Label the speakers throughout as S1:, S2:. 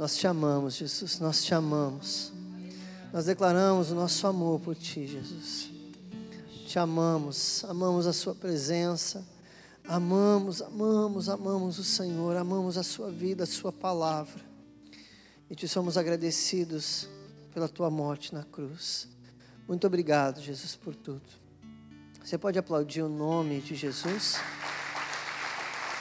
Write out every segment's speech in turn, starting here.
S1: Nós te amamos, Jesus, nós te amamos. Nós declaramos o nosso amor por ti, Jesus. Te amamos, amamos a Sua presença, amamos, amamos, amamos o Senhor, amamos a Sua vida, a Sua palavra. E te somos agradecidos pela Tua morte na cruz. Muito obrigado, Jesus, por tudo. Você pode aplaudir o nome de Jesus?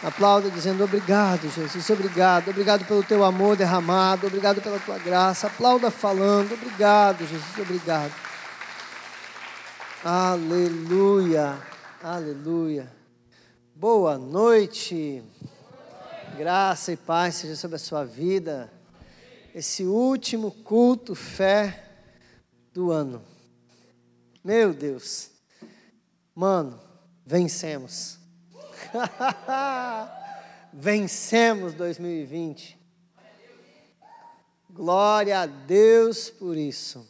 S1: Aplauda dizendo obrigado, Jesus, obrigado, obrigado pelo teu amor derramado, obrigado pela tua graça. Aplauda falando, obrigado, Jesus, obrigado. Aleluia, aleluia. Boa noite. Graça e paz seja sobre a sua vida. Esse último culto fé do ano. Meu Deus. Mano, vencemos. Vencemos 2020. Glória a Deus por isso.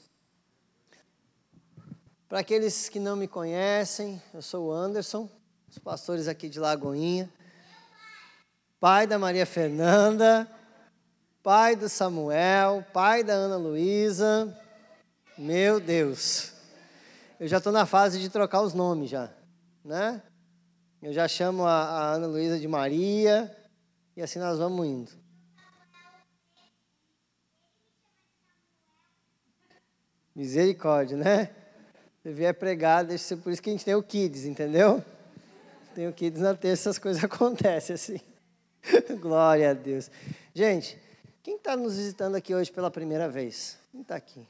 S1: Para aqueles que não me conhecem, eu sou o Anderson, os pastores aqui de Lagoinha, pai da Maria Fernanda, pai do Samuel, pai da Ana Luísa. Meu Deus, eu já estou na fase de trocar os nomes já, né? Eu já chamo a, a Ana Luísa de Maria e assim nós vamos indo. Misericórdia, né? Se vier pregar, deixa ser por isso que a gente tem o Kids, entendeu? Tem o Kids na terça, as coisas acontecem assim. Glória a Deus. Gente, quem está nos visitando aqui hoje pela primeira vez? Quem está aqui?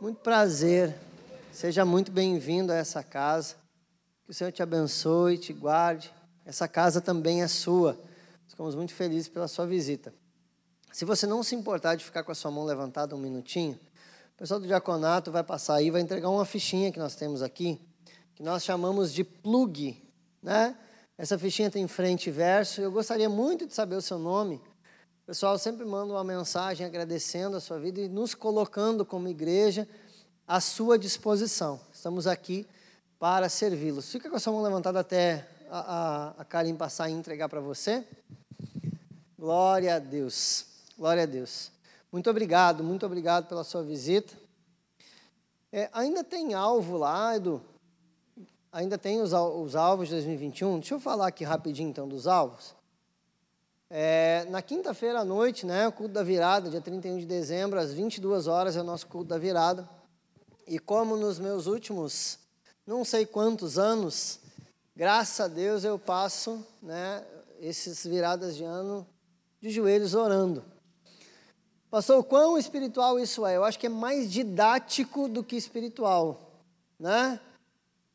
S1: Muito prazer. Seja muito bem-vindo a essa casa. Que o Senhor te abençoe, te guarde. Essa casa também é sua. Ficamos muito felizes pela sua visita. Se você não se importar de ficar com a sua mão levantada um minutinho, o pessoal do diaconato vai passar aí, vai entregar uma fichinha que nós temos aqui, que nós chamamos de plug, né? Essa fichinha tem frente e verso. Eu gostaria muito de saber o seu nome. O pessoal sempre manda uma mensagem agradecendo a sua vida e nos colocando como igreja à sua disposição. Estamos aqui para servi-los. Fica com a sua mão levantada até a, a, a Karim passar e entregar para você. Glória a Deus. Glória a Deus. Muito obrigado, muito obrigado pela sua visita. É, ainda tem alvo lá, Edu? Ainda tem os, os, alvos de 2021? Deixa eu falar aqui rapidinho então dos alvos. É, na quinta-feira à noite, né, o culto da virada, dia 31 de dezembro, às 22 horas é o nosso culto da virada. E como nos meus últimos não sei quantos anos, graças a Deus eu passo né, esses viradas de ano de joelhos orando. Pastor, quão espiritual isso é? Eu acho que é mais didático do que espiritual, né?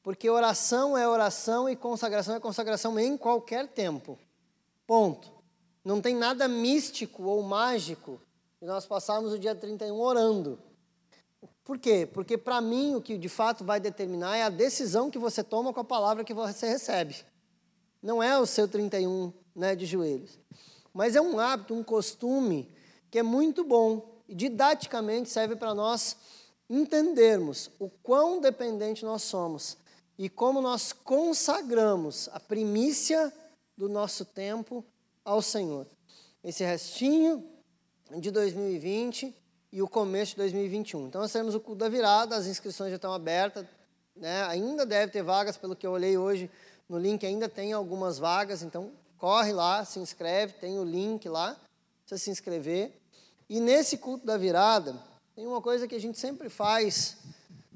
S1: Porque oração é oração e consagração é consagração em qualquer tempo. Ponto. Não tem nada místico ou mágico de nós passarmos o dia 31 orando. Por quê? Porque para mim o que de fato vai determinar é a decisão que você toma com a palavra que você recebe. Não é o seu 31 né, de joelhos. Mas é um hábito, um costume que é muito bom e didaticamente serve para nós entendermos o quão dependente nós somos e como nós consagramos a primícia do nosso tempo ao Senhor. Esse restinho de 2020 e o começo de 2021. Então nós temos o culto da virada, as inscrições já estão abertas, né? ainda deve ter vagas, pelo que eu olhei hoje no link, ainda tem algumas vagas, então corre lá, se inscreve, tem o link lá, você se inscrever. E nesse culto da virada, tem uma coisa que a gente sempre faz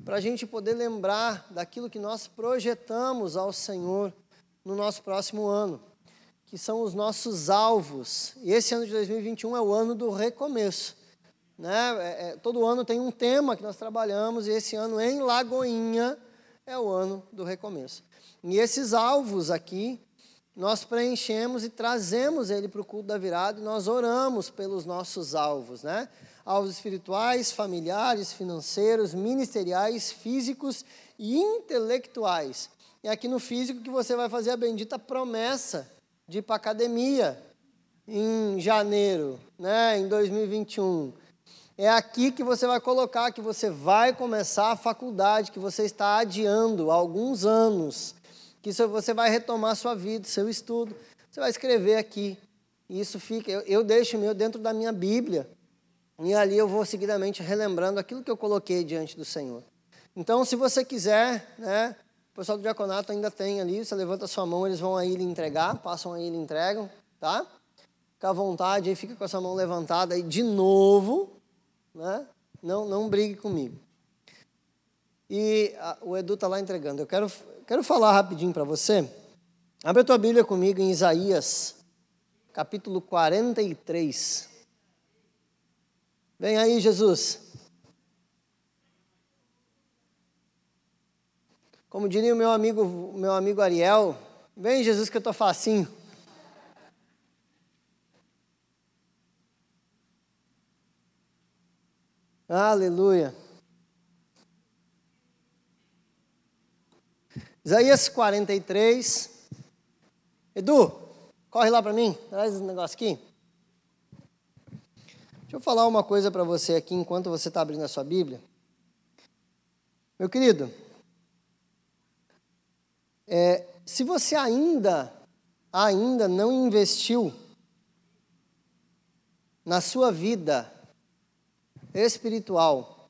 S1: para a gente poder lembrar daquilo que nós projetamos ao Senhor no nosso próximo ano, que são os nossos alvos. E esse ano de 2021 é o ano do recomeço. Né? É, é, todo ano tem um tema que nós trabalhamos, e esse ano em Lagoinha é o ano do recomeço. E esses alvos aqui, nós preenchemos e trazemos ele para o culto da virada, e nós oramos pelos nossos alvos, né? Alvos espirituais, familiares, financeiros, ministeriais, físicos e intelectuais. É aqui no físico que você vai fazer a bendita promessa de ir para a academia em janeiro, né, em 2021 é aqui que você vai colocar que você vai começar a faculdade, que você está adiando há alguns anos, que você vai retomar sua vida, seu estudo. Você vai escrever aqui E isso fica, eu, eu deixo o meu dentro da minha Bíblia. E ali eu vou seguidamente relembrando aquilo que eu coloquei diante do Senhor. Então, se você quiser, né, o pessoal do diaconato ainda tem ali, você levanta a sua mão, eles vão aí lhe entregar, passam aí e lhe entregam, tá? Fica à vontade aí, fica com a sua mão levantada aí de novo, né? Não, não brigue comigo. E a, o Edu está lá entregando. Eu quero, quero falar rapidinho para você. Abre a tua Bíblia comigo em Isaías, capítulo 43. Vem aí, Jesus. Como diria o meu amigo, meu amigo Ariel, vem Jesus que eu estou facinho. Aleluia. Isaías 43. Edu, corre lá para mim, traz esse negócio aqui. Deixa eu falar uma coisa para você aqui enquanto você está abrindo a sua Bíblia. Meu querido, é, se você ainda, ainda não investiu na sua vida espiritual,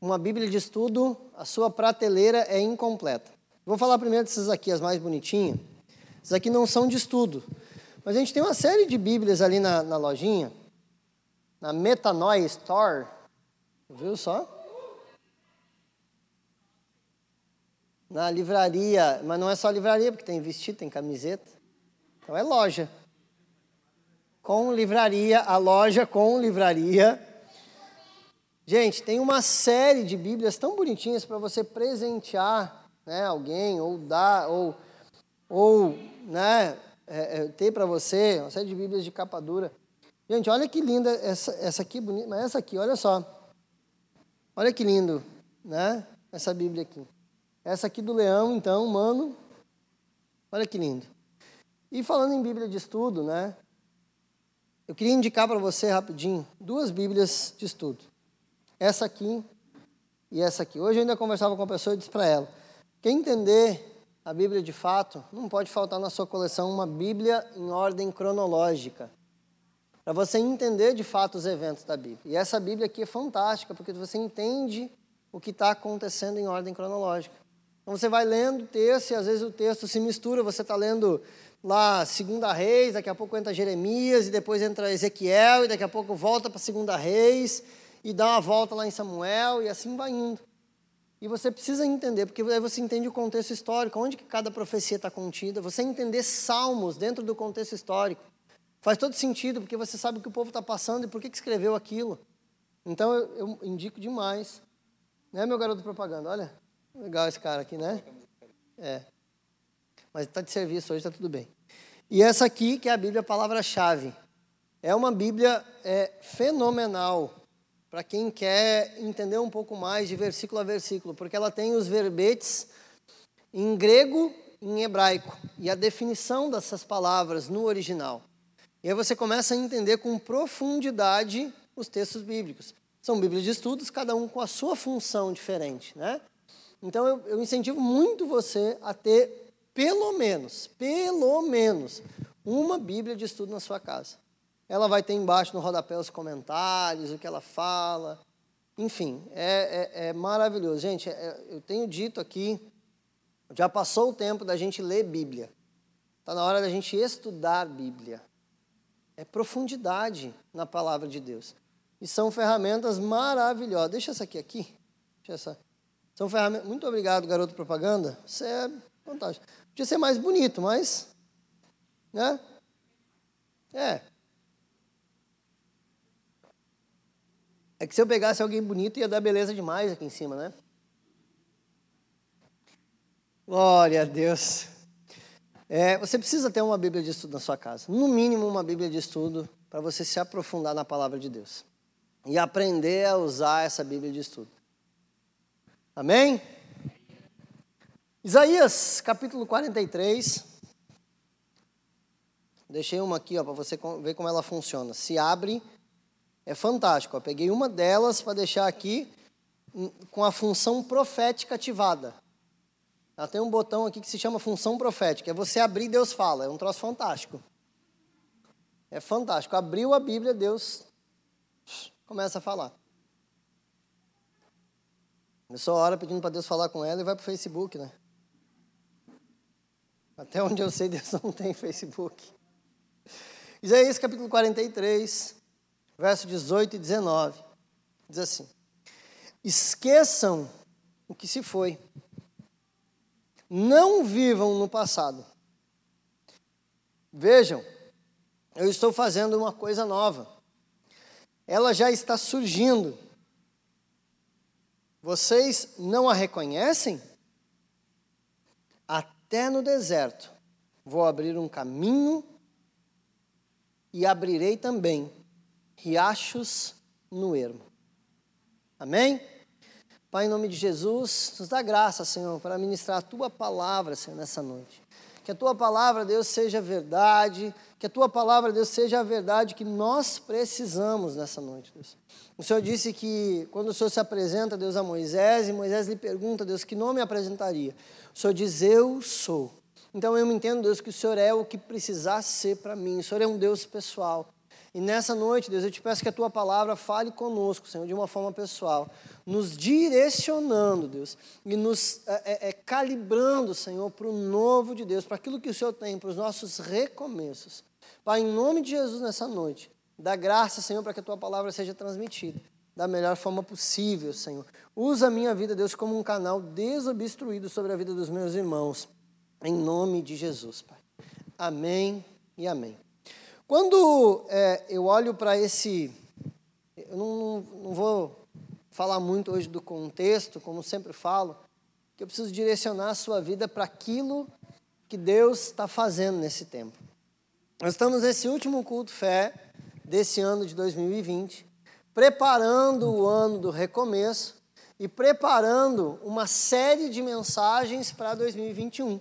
S1: uma Bíblia de estudo, a sua prateleira é incompleta. Vou falar primeiro dessas aqui, as mais bonitinhas. Essas aqui não são de estudo. Mas a gente tem uma série de Bíblias ali na, na lojinha, na Metanoia Store. Viu só? Na livraria, mas não é só livraria, porque tem vestido, tem camiseta. Então é loja. Com livraria, a loja com livraria Gente, tem uma série de Bíblias tão bonitinhas para você presentear né, alguém, ou dar, ou, ou né, é, é, ter para você, uma série de Bíblias de capa dura. Gente, olha que linda essa, essa aqui, bonita, mas essa aqui, olha só. Olha que lindo, né? Essa Bíblia aqui. Essa aqui do leão, então, mano. Olha que lindo. E falando em Bíblia de estudo, né? Eu queria indicar para você rapidinho duas Bíblias de estudo essa aqui e essa aqui. Hoje eu ainda conversava com uma pessoa e disse para ela: quem entender a Bíblia de fato, não pode faltar na sua coleção uma Bíblia em ordem cronológica. Para você entender de fato os eventos da Bíblia. E essa Bíblia aqui é fantástica, porque você entende o que está acontecendo em ordem cronológica. Então você vai lendo o texto e às vezes o texto se mistura, você está lendo lá Segunda Reis, daqui a pouco entra Jeremias, e depois entra Ezequiel, e daqui a pouco volta para Segunda Reis, e dá uma volta lá em Samuel e assim vai indo. E você precisa entender, porque aí você entende o contexto histórico, onde que cada profecia está contida. Você entender salmos dentro do contexto histórico. Faz todo sentido, porque você sabe o que o povo está passando e por que, que escreveu aquilo. Então eu, eu indico demais. Né, meu garoto propaganda? Olha, legal esse cara aqui, né? É. Mas está de serviço hoje, está tudo bem. E essa aqui, que é a Bíblia Palavra-Chave. É uma Bíblia é, fenomenal para quem quer entender um pouco mais de versículo a versículo, porque ela tem os verbetes em grego e em hebraico e a definição dessas palavras no original. E aí você começa a entender com profundidade os textos bíblicos. São Bíblias de estudos, cada um com a sua função diferente, né? Então eu, eu incentivo muito você a ter pelo menos, pelo menos, uma Bíblia de estudo na sua casa. Ela vai ter embaixo no rodapé os comentários, o que ela fala. Enfim, é, é, é maravilhoso. Gente, é, eu tenho dito aqui, já passou o tempo da gente ler Bíblia. Está na hora da gente estudar Bíblia. É profundidade na palavra de Deus. E são ferramentas maravilhosas. Deixa essa aqui aqui. Deixa essa. São ferramentas. Muito obrigado, garoto propaganda. Você é fantástico. Podia ser mais bonito, mas. Né? É. É que se eu pegasse alguém bonito, ia dar beleza demais aqui em cima, né? Glória a Deus. É, você precisa ter uma Bíblia de estudo na sua casa. No mínimo, uma Bíblia de estudo para você se aprofundar na palavra de Deus. E aprender a usar essa Bíblia de estudo. Amém? Isaías, capítulo 43. Deixei uma aqui para você ver como ela funciona. Se abre é fantástico. Eu peguei uma delas para deixar aqui com a função profética ativada. Ela tem um botão aqui que se chama função profética. É você abrir Deus fala. É um troço fantástico. É fantástico. Abriu a Bíblia, Deus começa a falar. Começou a hora pedindo para Deus falar com ela e vai para o Facebook, né? Até onde eu sei, Deus não tem Facebook. Isaías capítulo 43, verso 18 e 19. Diz assim: Esqueçam o que se foi. Não vivam no passado. Vejam, eu estou fazendo uma coisa nova. Ela já está surgindo. Vocês não a reconhecem? Até no deserto vou abrir um caminho e abrirei também riachos no ermo. Amém? Pai, em nome de Jesus, nos dá graça, Senhor, para ministrar a tua palavra, Senhor, nessa noite. Que a tua palavra, Deus, seja verdade, que a tua palavra, Deus, seja a verdade que nós precisamos nessa noite, Deus. O Senhor disse que quando o Senhor se apresenta, Deus, a Moisés, e Moisés lhe pergunta, Deus, que nome apresentaria? O Senhor diz, eu sou. Então eu entendo, Deus, que o Senhor é o que precisar ser para mim. O Senhor é um Deus pessoal. E nessa noite, Deus, eu te peço que a tua palavra fale conosco, Senhor, de uma forma pessoal, nos direcionando, Deus, e nos é, é, calibrando, Senhor, para o novo de Deus, para aquilo que o Senhor tem, para os nossos recomeços. Pai, em nome de Jesus, nessa noite, dá graça, Senhor, para que a tua palavra seja transmitida da melhor forma possível, Senhor. Usa a minha vida, Deus, como um canal desobstruído sobre a vida dos meus irmãos, em nome de Jesus, Pai. Amém e amém. Quando é, eu olho para esse. Eu não, não vou falar muito hoje do contexto, como sempre falo, que eu preciso direcionar a sua vida para aquilo que Deus está fazendo nesse tempo. Nós estamos nesse último culto fé desse ano de 2020, preparando o ano do recomeço e preparando uma série de mensagens para 2021.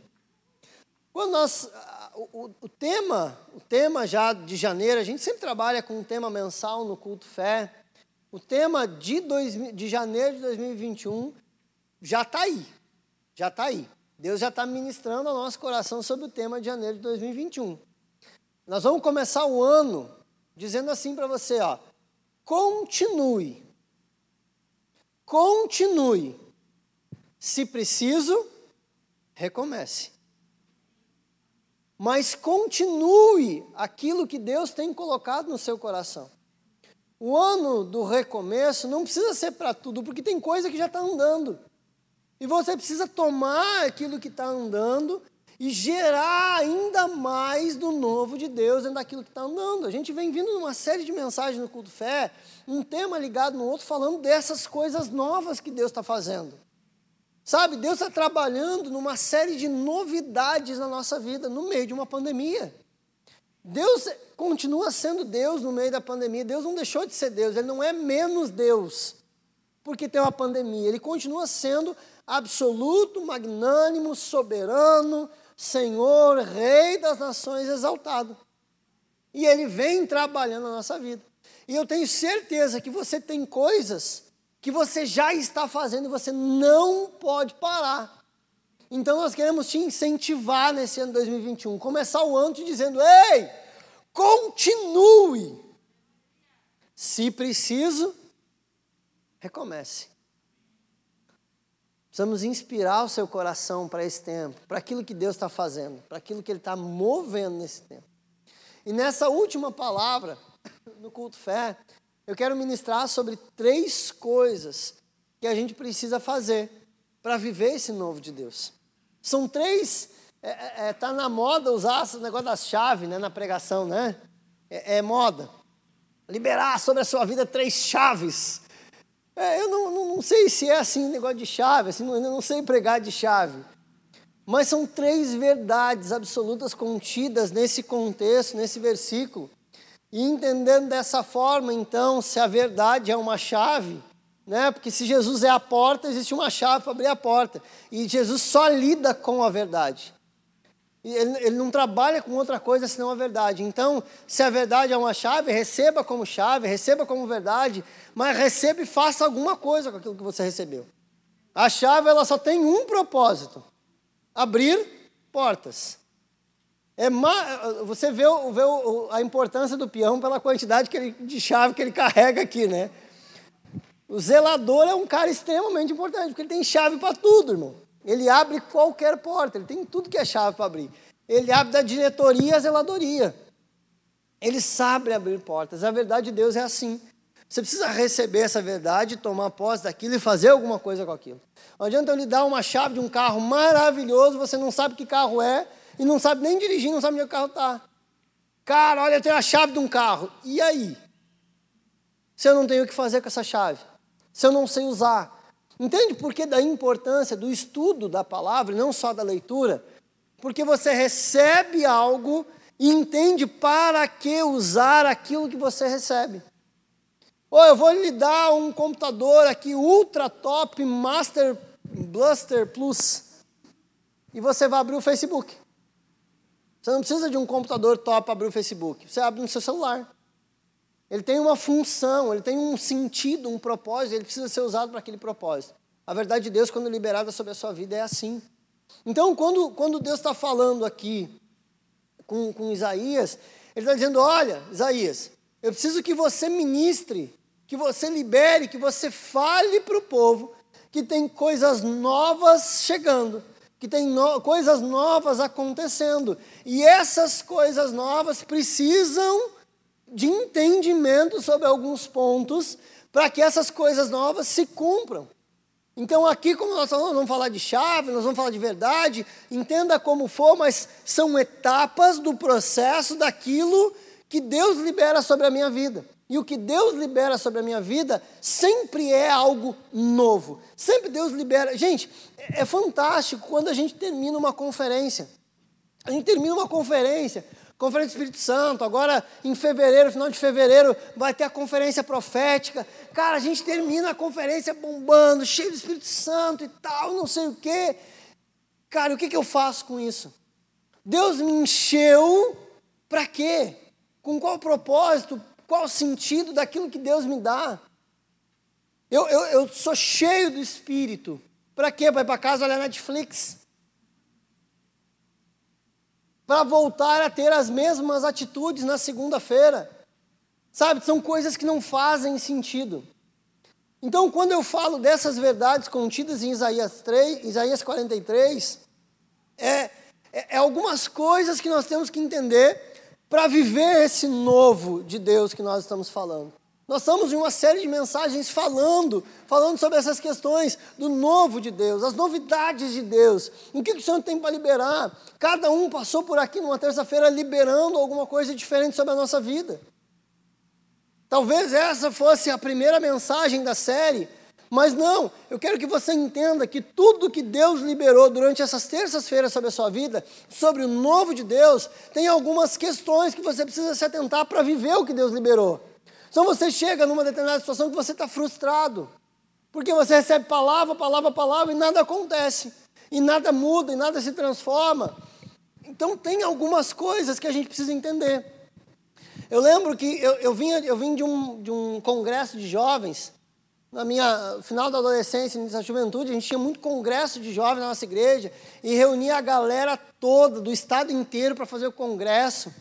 S1: Quando nós o, o, tema, o tema já de janeiro, a gente sempre trabalha com um tema mensal no culto fé. O tema de, dois, de janeiro de 2021 já está aí, já está aí. Deus já está ministrando ao nosso coração sobre o tema de janeiro de 2021. Nós vamos começar o ano dizendo assim para você, ó, continue, continue. Se preciso, recomece mas continue aquilo que Deus tem colocado no seu coração. O ano do recomeço não precisa ser para tudo, porque tem coisa que já está andando. E você precisa tomar aquilo que está andando e gerar ainda mais do novo de Deus dentro daquilo que está andando. A gente vem vindo numa série de mensagens no culto fé, um tema ligado no outro, falando dessas coisas novas que Deus está fazendo. Sabe, Deus está trabalhando numa série de novidades na nossa vida, no meio de uma pandemia. Deus continua sendo Deus no meio da pandemia. Deus não deixou de ser Deus, Ele não é menos Deus porque tem uma pandemia. Ele continua sendo absoluto, magnânimo, soberano, Senhor, Rei das nações, exaltado. E Ele vem trabalhando na nossa vida. E eu tenho certeza que você tem coisas que você já está fazendo e você não pode parar. Então nós queremos te incentivar nesse ano 2021, começar o ano te dizendo: "Ei, continue. Se preciso, recomece." Precisamos inspirar o seu coração para esse tempo, para aquilo que Deus está fazendo, para aquilo que Ele está movendo nesse tempo. E nessa última palavra, no culto fé, eu quero ministrar sobre três coisas que a gente precisa fazer para viver esse novo de Deus. São três, é, é, é tá na moda usar esse negócio das chaves né, na pregação, né? É, é, moda. Liberar sobre a sua vida três chaves. É, eu não, não, não, sei se é assim negócio de chave, assim, não, eu não sei pregar de chave. Mas são três verdades absolutas contidas nesse contexto, nesse versículo, e entendendo dessa forma, então, se a verdade é uma chave, né? Porque se Jesus é a porta, existe uma chave para abrir a porta. E Jesus só lida com a verdade. Ele, ele, não trabalha com outra coisa senão a verdade. Então, se a verdade é uma chave, receba como chave, receba como verdade, mas receba e faça alguma coisa com aquilo que você recebeu. A chave ela só tem um propósito: abrir portas. É você vê, vê a importância do peão pela quantidade ele, de chave que ele carrega aqui, né? O zelador é um cara extremamente importante, porque ele tem chave para tudo, irmão. Ele abre qualquer porta, ele tem tudo que é chave para abrir. Ele abre da diretoria à zeladoria. Ele sabe abrir portas. A verdade de Deus é assim. Você precisa receber essa verdade, tomar posse daquilo e fazer alguma coisa com aquilo. Não adianta eu lhe dar uma chave de um carro maravilhoso, você não sabe que carro é, e não sabe nem dirigir, não sabe onde o carro está. Cara, olha, eu tenho a chave de um carro. E aí? Se eu não tenho o que fazer com essa chave? Se eu não sei usar? Entende por que da importância do estudo da palavra, não só da leitura? Porque você recebe algo e entende para que usar aquilo que você recebe. Ou eu vou lhe dar um computador aqui ultra top Master Blaster Plus e você vai abrir o Facebook. Você não precisa de um computador top para abrir o Facebook. Você abre no seu celular. Ele tem uma função, ele tem um sentido, um propósito, ele precisa ser usado para aquele propósito. A verdade de Deus, quando liberada sobre a sua vida, é assim. Então, quando, quando Deus está falando aqui com, com Isaías, Ele está dizendo: Olha, Isaías, eu preciso que você ministre, que você libere, que você fale para o povo que tem coisas novas chegando que tem no, coisas novas acontecendo. E essas coisas novas precisam de entendimento sobre alguns pontos para que essas coisas novas se cumpram. Então, aqui, como nós vamos falar de chave, nós vamos falar de verdade, entenda como for, mas são etapas do processo daquilo que Deus libera sobre a minha vida. E o que Deus libera sobre a minha vida sempre é algo novo. Sempre Deus libera. Gente, é, é fantástico quando a gente termina uma conferência. A gente termina uma conferência, Conferência do Espírito Santo, agora em fevereiro, final de fevereiro, vai ter a conferência profética. Cara, a gente termina a conferência bombando, cheio do Espírito Santo e tal, não sei o quê. Cara, o que, que eu faço com isso? Deus me encheu para quê? Com qual propósito? Qual sentido daquilo que Deus me dá? Eu, eu, eu sou cheio do Espírito. Para quê? Para ir para casa olhar Netflix? Para voltar a ter as mesmas atitudes na segunda-feira? Sabe, são coisas que não fazem sentido. Então, quando eu falo dessas verdades contidas em Isaías, 3, Isaías 43, é, é, é algumas coisas que nós temos que entender para viver esse novo de Deus que nós estamos falando. Nós estamos em uma série de mensagens falando, falando sobre essas questões do novo de Deus, as novidades de Deus. O que, o Senhor tem para liberar? Cada um passou por aqui numa terça-feira liberando alguma coisa diferente sobre a nossa vida. Talvez essa fosse a primeira mensagem da série, mas não, eu quero que você entenda que tudo que Deus liberou durante essas terças-feiras sobre a sua vida, sobre o novo de Deus, tem algumas questões que você precisa se atentar para viver o que Deus liberou. Então você chega numa determinada situação que você está frustrado, porque você recebe palavra, palavra, palavra e nada acontece, e nada muda, e nada se transforma. Então tem algumas coisas que a gente precisa entender. Eu lembro que eu, eu, vinha, eu vim de um, de um congresso de jovens, na minha final da adolescência, início da juventude, a gente tinha muito congresso de jovens na nossa igreja e reunia a galera toda, do estado inteiro, para fazer o congresso.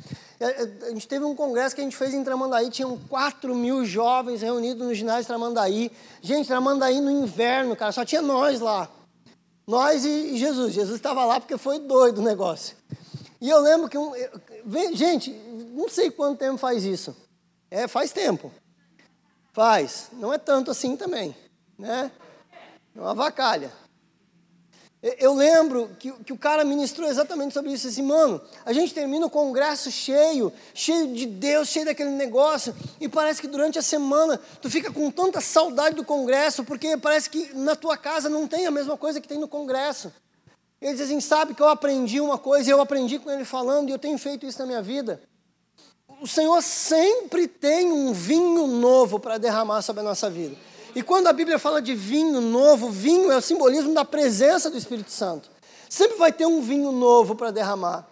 S1: A gente teve um congresso que a gente fez em Tramandaí, tinham 4 mil jovens reunidos no ginásio Tramandaí. Gente, Tramandaí no inverno, cara, só tinha nós lá. Nós e Jesus. Jesus estava lá porque foi doido o negócio. E eu lembro que, um, gente, não sei quanto tempo faz isso. É, faz tempo. Faz. Não é tanto assim também, né? É uma vacalha. Eu lembro que, que o cara ministrou exatamente sobre isso. Assim, mano, a gente termina o congresso cheio, cheio de Deus, cheio daquele negócio, e parece que durante a semana tu fica com tanta saudade do congresso, porque parece que na tua casa não tem a mesma coisa que tem no congresso. Ele diz assim: sabe que eu aprendi uma coisa, eu aprendi com ele falando, e eu tenho feito isso na minha vida o Senhor sempre tem um vinho novo para derramar sobre a nossa vida. E quando a Bíblia fala de vinho novo, vinho é o simbolismo da presença do Espírito Santo. Sempre vai ter um vinho novo para derramar.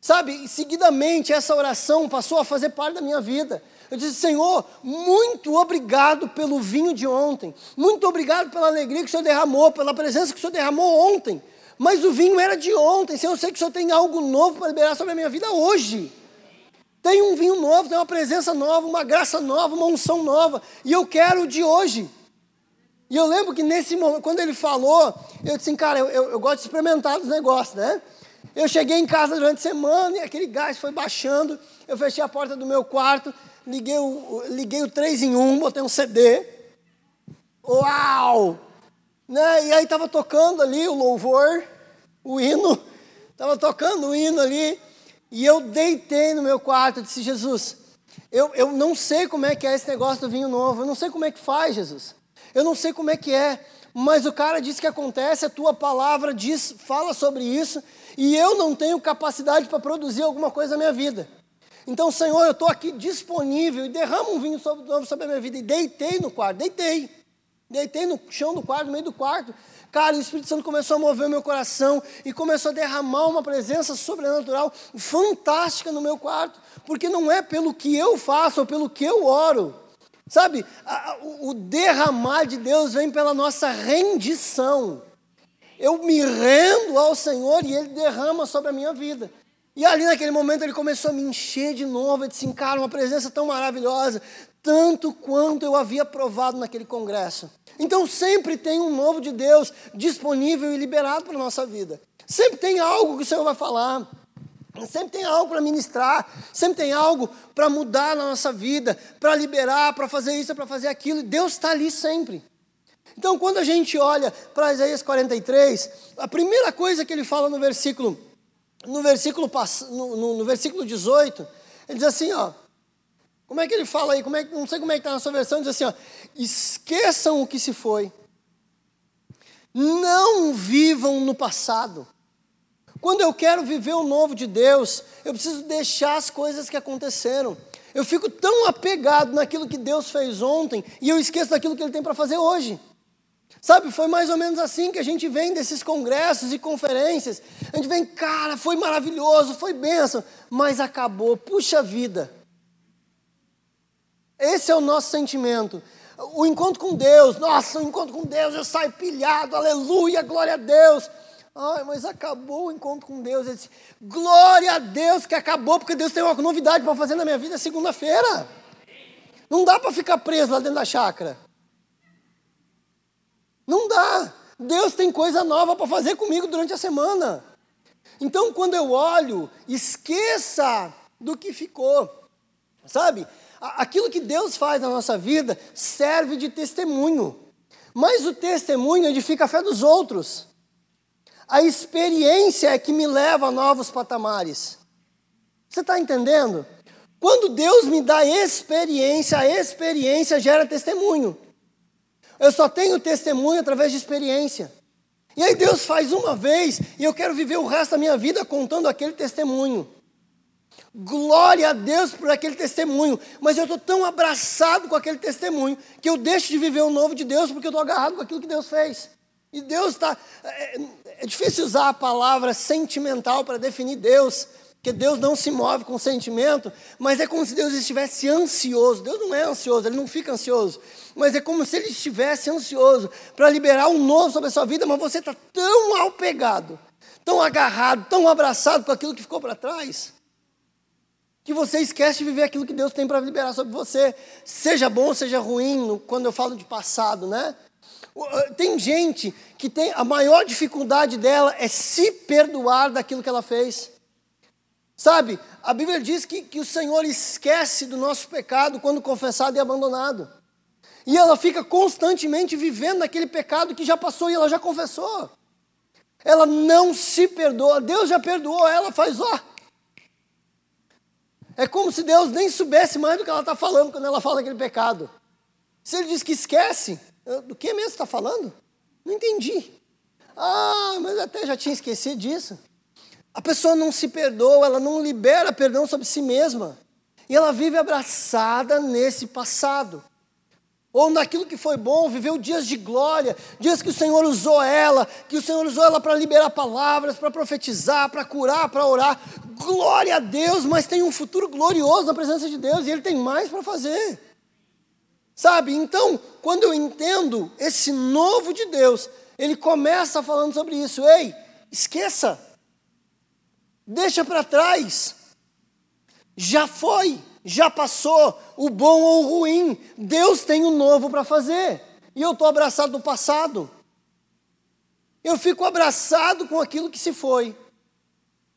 S1: Sabe, e seguidamente essa oração passou a fazer parte da minha vida. Eu disse, Senhor, muito obrigado pelo vinho de ontem. Muito obrigado pela alegria que o Senhor derramou, pela presença que o Senhor derramou ontem. Mas o vinho era de ontem. Senhor, eu sei que o Senhor tem algo novo para liberar sobre a minha vida hoje. Tem um vinho novo, tem uma presença nova, uma graça nova, uma unção nova. E eu quero o de hoje. E eu lembro que nesse momento, quando ele falou, eu disse assim, cara, eu, eu, eu gosto de experimentar os negócios, né? Eu cheguei em casa durante a semana e aquele gás foi baixando. Eu fechei a porta do meu quarto, liguei o, liguei o 3 em 1, botei um CD. Uau! Né? E aí estava tocando ali o louvor, o hino. Estava tocando o hino ali. E eu deitei no meu quarto e disse, Jesus, eu, eu não sei como é que é esse negócio do vinho novo. Eu não sei como é que faz, Jesus. Eu não sei como é que é, mas o cara disse que acontece, a tua palavra diz, fala sobre isso, e eu não tenho capacidade para produzir alguma coisa na minha vida. Então, Senhor, eu estou aqui disponível e derrama um vinho novo sobre a minha vida. E deitei no quarto, deitei. Deitei no chão do quarto, no meio do quarto. Cara, o Espírito Santo começou a mover o meu coração e começou a derramar uma presença sobrenatural fantástica no meu quarto, porque não é pelo que eu faço ou pelo que eu oro, Sabe, o derramar de Deus vem pela nossa rendição. Eu me rendo ao Senhor e Ele derrama sobre a minha vida. E ali naquele momento ele começou a me encher de novo. Eu disse, assim, cara, uma presença tão maravilhosa, tanto quanto eu havia provado naquele congresso. Então sempre tem um novo de Deus disponível e liberado para a nossa vida. Sempre tem algo que o Senhor vai falar. Sempre tem algo para ministrar, sempre tem algo para mudar na nossa vida, para liberar, para fazer isso, para fazer aquilo. Deus está ali sempre. Então, quando a gente olha para Isaías 43, a primeira coisa que ele fala no versículo, no versículo, no, no, no versículo 18, ele diz assim, ó, como é que ele fala aí? Como é, não sei como é que está na sua versão, diz assim, ó, esqueçam o que se foi, não vivam no passado. Quando eu quero viver o novo de Deus, eu preciso deixar as coisas que aconteceram. Eu fico tão apegado naquilo que Deus fez ontem e eu esqueço daquilo que Ele tem para fazer hoje. Sabe, foi mais ou menos assim que a gente vem desses congressos e conferências. A gente vem, cara, foi maravilhoso, foi bênção, mas acabou, puxa vida. Esse é o nosso sentimento. O encontro com Deus, nossa, o encontro com Deus, eu saio pilhado, aleluia, glória a Deus. Ai, mas acabou o encontro com Deus. Ele disse, glória a Deus que acabou, porque Deus tem uma novidade para fazer na minha vida segunda-feira. Não dá para ficar preso lá dentro da chácara. Não dá. Deus tem coisa nova para fazer comigo durante a semana. Então, quando eu olho, esqueça do que ficou. Sabe? Aquilo que Deus faz na nossa vida serve de testemunho. Mas o testemunho edifica a fé dos outros. A experiência é que me leva a novos patamares. Você está entendendo? Quando Deus me dá experiência, a experiência gera testemunho. Eu só tenho testemunho através de experiência. E aí Deus faz uma vez e eu quero viver o resto da minha vida contando aquele testemunho. Glória a Deus por aquele testemunho. Mas eu estou tão abraçado com aquele testemunho que eu deixo de viver o novo de Deus porque eu estou agarrado com aquilo que Deus fez. E Deus está. É, difícil usar a palavra sentimental para definir Deus, porque Deus não se move com sentimento, mas é como se Deus estivesse ansioso. Deus não é ansioso, ele não fica ansioso, mas é como se ele estivesse ansioso para liberar um novo sobre a sua vida, mas você está tão apegado, tão agarrado, tão abraçado com aquilo que ficou para trás, que você esquece de viver aquilo que Deus tem para liberar sobre você, seja bom, seja ruim, quando eu falo de passado, né? Uh, tem gente que tem a maior dificuldade dela é se perdoar daquilo que ela fez. Sabe, a Bíblia diz que, que o Senhor esquece do nosso pecado quando confessado e abandonado. E ela fica constantemente vivendo naquele pecado que já passou e ela já confessou. Ela não se perdoa. Deus já perdoou ela, faz ó. É como se Deus nem soubesse mais do que ela está falando quando ela fala aquele pecado. Se ele diz que esquece, do que mesmo está falando? Não entendi. Ah, mas até já tinha esquecido disso. A pessoa não se perdoa, ela não libera perdão sobre si mesma. E ela vive abraçada nesse passado. Ou naquilo que foi bom, viveu dias de glória, dias que o Senhor usou ela, que o Senhor usou ela para liberar palavras, para profetizar, para curar, para orar. Glória a Deus, mas tem um futuro glorioso na presença de Deus e Ele tem mais para fazer. Sabe? Então, quando eu entendo esse novo de Deus, ele começa falando sobre isso. Ei, esqueça. Deixa para trás. Já foi, já passou, o bom ou o ruim. Deus tem o novo para fazer. E eu estou abraçado do passado. Eu fico abraçado com aquilo que se foi,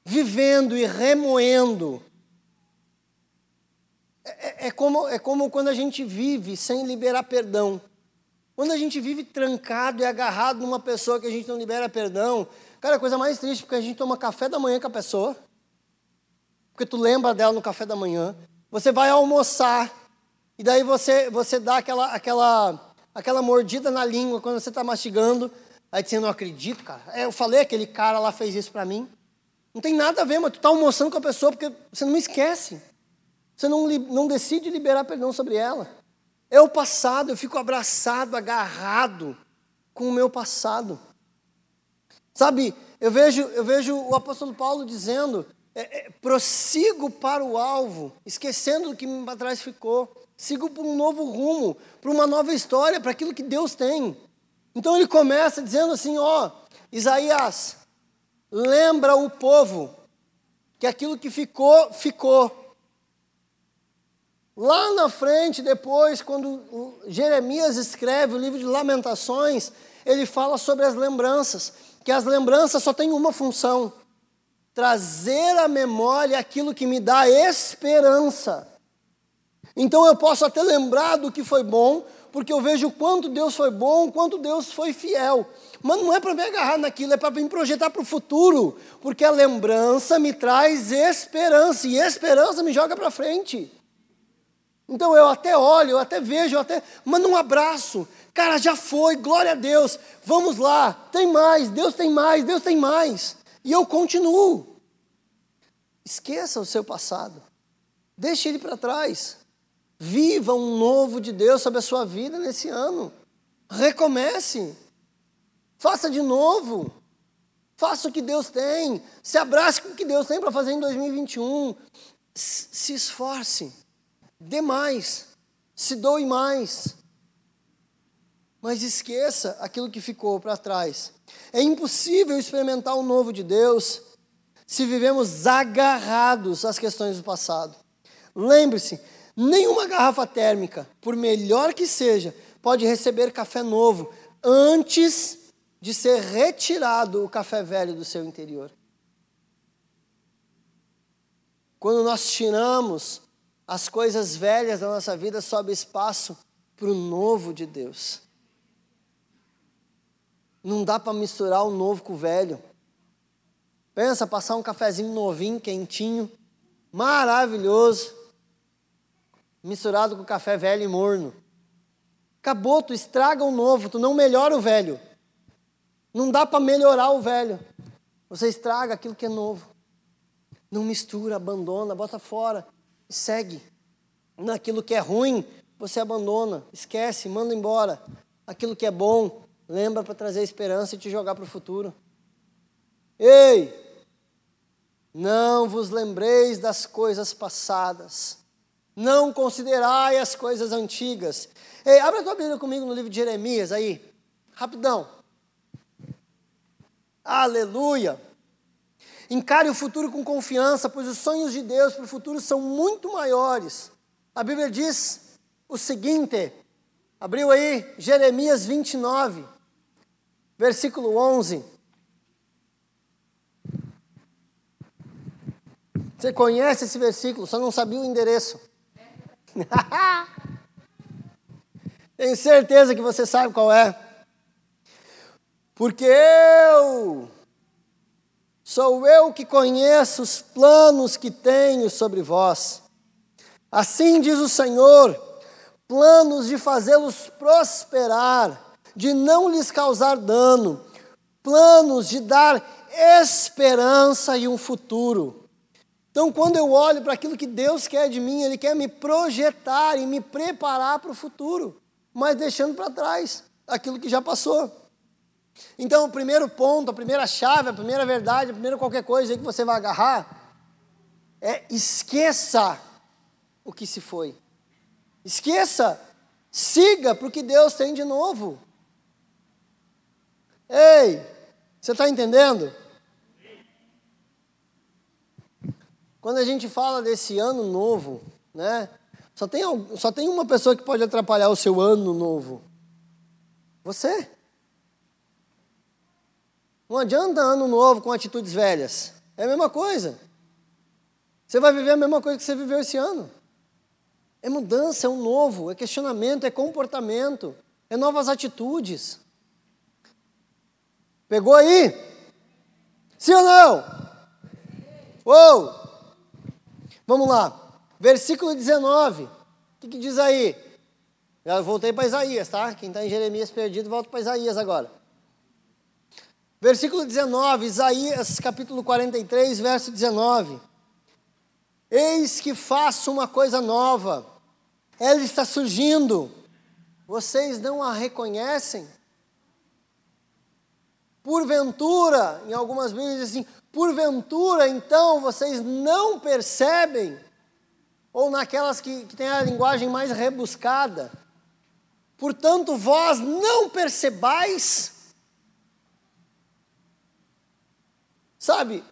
S1: vivendo e remoendo. É, é, é como, é como quando a gente vive sem liberar perdão. Quando a gente vive trancado e agarrado numa pessoa que a gente não libera perdão, cara, a coisa mais triste porque a gente toma café da manhã com a pessoa, porque tu lembra dela no café da manhã, você vai almoçar e daí você você dá aquela aquela aquela mordida na língua quando você está mastigando, aí você não acredito, cara. É, eu falei aquele cara lá fez isso para mim. Não tem nada a ver, mas tu está almoçando com a pessoa porque você não esquece. Você não, não decide liberar perdão sobre ela. É o passado, eu fico abraçado, agarrado com o meu passado. Sabe, eu vejo, eu vejo o apóstolo Paulo dizendo: é, é, prossigo para o alvo, esquecendo do que para trás ficou, sigo para um novo rumo, para uma nova história, para aquilo que Deus tem. Então ele começa dizendo assim: ó, Isaías, lembra o povo que aquilo que ficou, ficou. Lá na frente, depois, quando Jeremias escreve o livro de Lamentações, ele fala sobre as lembranças, que as lembranças só têm uma função: trazer à memória aquilo que me dá esperança. Então eu posso até lembrar do que foi bom, porque eu vejo quanto Deus foi bom, quanto Deus foi fiel. Mas não é para me agarrar naquilo, é para me projetar para o futuro, porque a lembrança me traz esperança, e esperança me joga para frente. Então eu até olho, eu até vejo, eu até mando um abraço. Cara, já foi, glória a Deus. Vamos lá, tem mais, Deus tem mais, Deus tem mais. E eu continuo. Esqueça o seu passado. Deixe ele para trás. Viva um novo de Deus sobre a sua vida nesse ano. Recomece. Faça de novo. Faça o que Deus tem. Se abrace com o que Deus tem para fazer em 2021. Se esforce dê mais, se doe mais. Mas esqueça aquilo que ficou para trás. É impossível experimentar o novo de Deus se vivemos agarrados às questões do passado. Lembre-se, nenhuma garrafa térmica, por melhor que seja, pode receber café novo antes de ser retirado o café velho do seu interior. Quando nós tiramos as coisas velhas da nossa vida sobe espaço para o novo de Deus. Não dá para misturar o novo com o velho. Pensa, passar um cafezinho novinho, quentinho, maravilhoso, misturado com café velho e morno. Acabou, tu estraga o novo, tu não melhora o velho. Não dá para melhorar o velho. Você estraga aquilo que é novo. Não mistura, abandona, bota fora e segue. Naquilo que é ruim, você abandona, esquece, manda embora. Aquilo que é bom, lembra para trazer esperança e te jogar para o futuro. Ei! Não vos lembreis das coisas passadas. Não considerai as coisas antigas. Ei, abre a tua Bíblia comigo no livro de Jeremias aí. Rapidão. Aleluia. Encare o futuro com confiança, pois os sonhos de Deus para o futuro são muito maiores. A Bíblia diz o seguinte, abriu aí Jeremias 29, versículo 11. Você conhece esse versículo, só não sabia o endereço. Tenho certeza que você sabe qual é. Porque eu Sou eu que conheço os planos que tenho sobre vós. Assim diz o Senhor: planos de fazê-los prosperar, de não lhes causar dano, planos de dar esperança e um futuro. Então, quando eu olho para aquilo que Deus quer de mim, Ele quer me projetar e me preparar para o futuro, mas deixando para trás aquilo que já passou. Então, o primeiro ponto, a primeira chave, a primeira verdade, a primeira qualquer coisa que você vai agarrar é esqueça o que se foi. Esqueça, siga para o que Deus tem de novo. Ei, você está entendendo? Quando a gente fala desse ano novo, né? Só tem, só tem uma pessoa que pode atrapalhar o seu ano novo. Você. Não adianta ano novo com atitudes velhas. É a mesma coisa. Você vai viver a mesma coisa que você viveu esse ano. É mudança, é um novo, é questionamento, é comportamento, é novas atitudes. Pegou aí? Sim ou não? Uou! Vamos lá. Versículo 19. O que, que diz aí? Já voltei para Isaías, tá? Quem está em Jeremias perdido, volta para Isaías agora. Versículo 19, Isaías capítulo 43, verso 19. Eis que faço uma coisa nova, ela está surgindo, vocês não a reconhecem? Porventura, em algumas Bíblias diz assim, porventura então vocês não percebem? ou naquelas que, que têm a linguagem mais rebuscada. Portanto, vós não percebais. Sabe,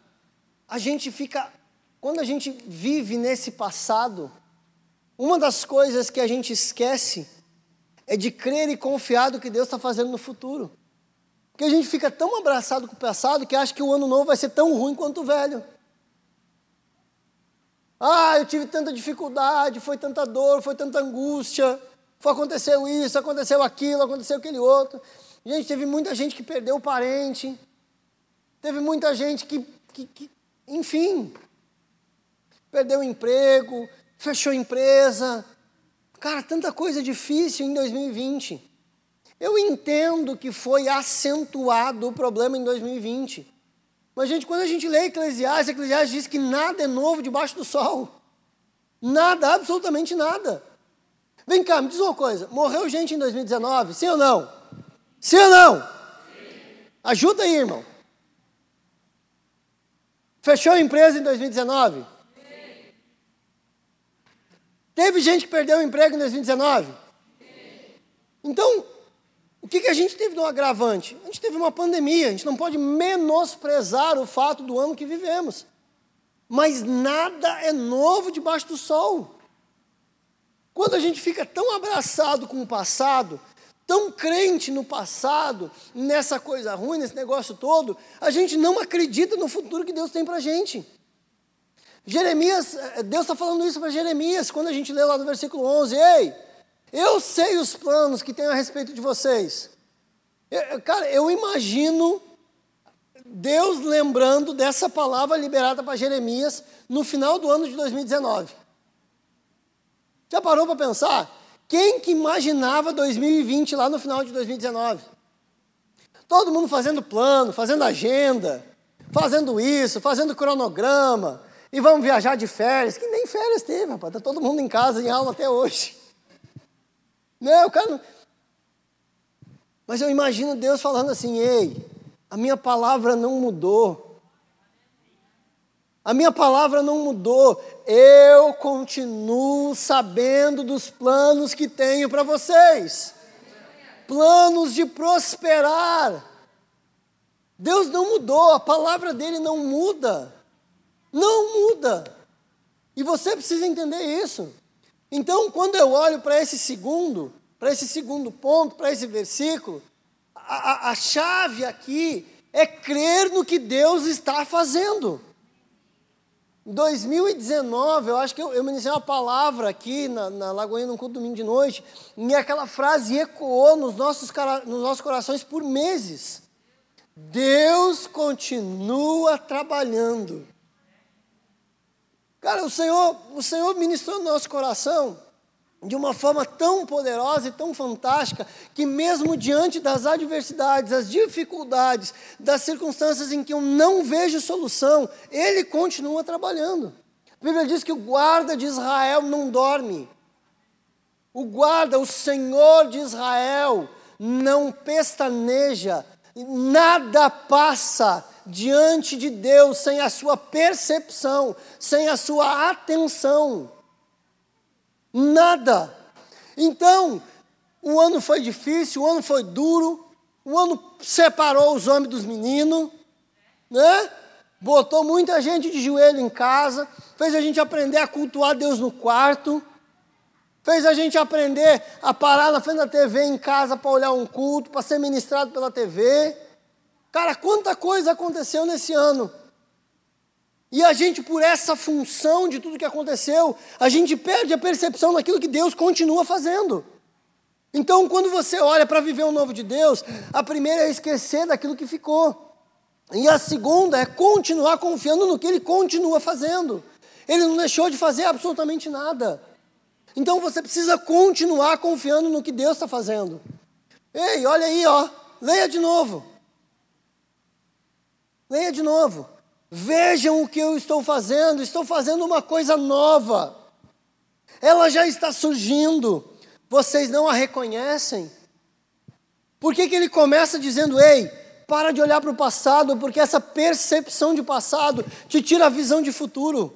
S1: a gente fica, quando a gente vive nesse passado, uma das coisas que a gente esquece é de crer e confiar do que Deus está fazendo no futuro. Porque a gente fica tão abraçado com o passado que acha que o ano novo vai ser tão ruim quanto o velho. Ah, eu tive tanta dificuldade, foi tanta dor, foi tanta angústia, foi, aconteceu isso, aconteceu aquilo, aconteceu aquele outro. Gente, teve muita gente que perdeu o parente, teve muita gente que, que, que enfim, perdeu emprego, fechou empresa. Cara, tanta coisa difícil em 2020. Eu entendo que foi acentuado o problema em 2020. Mas, gente, quando a gente lê Eclesiastes, Eclesiastes diz que nada é novo debaixo do sol. Nada, absolutamente nada. Vem cá, me diz uma coisa: morreu gente em 2019? Sim ou não? Sim ou não? Sim. Ajuda aí, irmão. Fechou a empresa em 2019? Sim. Teve gente que perdeu o emprego em 2019? Sim. Então, o que, que a gente teve no agravante? A gente teve uma pandemia, a gente não pode menosprezar o fato do ano que vivemos. Mas nada é novo debaixo do sol. Quando a gente fica tão abraçado com o passado, tão crente no passado, nessa coisa ruim, nesse negócio todo, a gente não acredita no futuro que Deus tem para a gente. Jeremias, eh, Deus está falando isso para Jeremias, quando a gente lê lá no versículo 11, ei, eu sei os planos que tenho a respeito de vocês. Eu, cara, eu imagino Deus lembrando dessa palavra liberada para Jeremias no final do ano de 2019. Já parou para pensar? Quem que imaginava 2020 lá no final de 2019? Todo mundo fazendo plano, fazendo agenda, fazendo isso, fazendo cronograma, e vamos viajar de férias, que nem férias teve, rapaz, está todo mundo em casa, em aula até hoje. Não, o cara. Mas eu imagino Deus falando assim: ei, a minha palavra não mudou. A minha palavra não mudou. Eu continuo sabendo dos planos que tenho para vocês planos de prosperar. Deus não mudou, a palavra dele não muda. Não muda. E você precisa entender isso. Então, quando eu olho para esse segundo, para esse segundo ponto, para esse versículo, a, a, a chave aqui é crer no que Deus está fazendo. Em 2019, eu acho que eu, eu ministrei uma palavra aqui na, na Lagoinha, num culto domingo de noite, e aquela frase ecoou nos nossos, nos nossos corações por meses. Deus continua trabalhando. Cara, o Senhor, o Senhor ministrou no nosso coração de uma forma tão poderosa e tão fantástica que mesmo diante das adversidades, das dificuldades, das circunstâncias em que eu não vejo solução, ele continua trabalhando. A Bíblia diz que o guarda de Israel não dorme. O guarda, o Senhor de Israel, não pestaneja, nada passa diante de Deus sem a sua percepção, sem a sua atenção. Nada. Então, o ano foi difícil, o ano foi duro, o ano separou os homens dos meninos, né? botou muita gente de joelho em casa, fez a gente aprender a cultuar Deus no quarto, fez a gente aprender a parar na frente da TV em casa para olhar um culto, para ser ministrado pela TV. Cara, quanta coisa aconteceu nesse ano. E a gente, por essa função de tudo que aconteceu, a gente perde a percepção daquilo que Deus continua fazendo. Então, quando você olha para viver o novo de Deus, a primeira é esquecer daquilo que ficou. E a segunda é continuar confiando no que Ele continua fazendo. Ele não deixou de fazer absolutamente nada. Então você precisa continuar confiando no que Deus está fazendo. Ei, olha aí, ó. Leia de novo. Leia de novo. Vejam o que eu estou fazendo, estou fazendo uma coisa nova. Ela já está surgindo. Vocês não a reconhecem? Por que, que ele começa dizendo, ei, para de olhar para o passado, porque essa percepção de passado te tira a visão de futuro.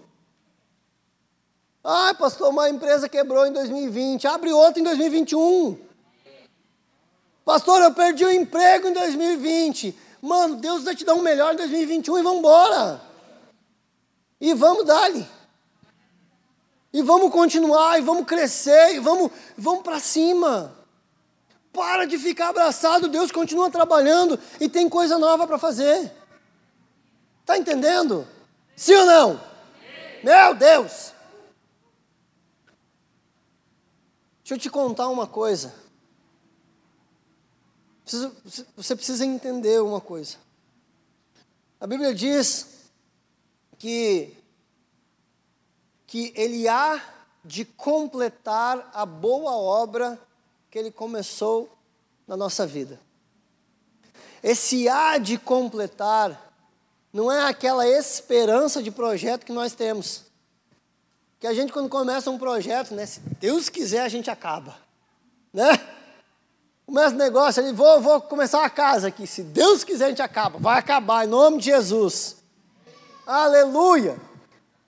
S1: Ah, pastor, uma empresa quebrou em 2020, abre outra em 2021. Pastor, eu perdi o emprego em 2020. Mano, Deus vai te dar um melhor em 2021 e vamos embora. E vamos dar-lhe. E vamos continuar, e vamos crescer, e vamos, vamos para cima. Para de ficar abraçado, Deus continua trabalhando e tem coisa nova para fazer. Está entendendo? Sim ou não? Sim. Meu Deus! Deixa eu te contar uma coisa você precisa entender uma coisa. A Bíblia diz que, que ele há de completar a boa obra que ele começou na nossa vida. Esse há de completar não é aquela esperança de projeto que nós temos. Que a gente, quando começa um projeto, né, se Deus quiser, a gente acaba. Né? Começa o negócio ali, vou, vou começar uma casa aqui. Se Deus quiser, a gente acaba. Vai acabar, em nome de Jesus. Aleluia.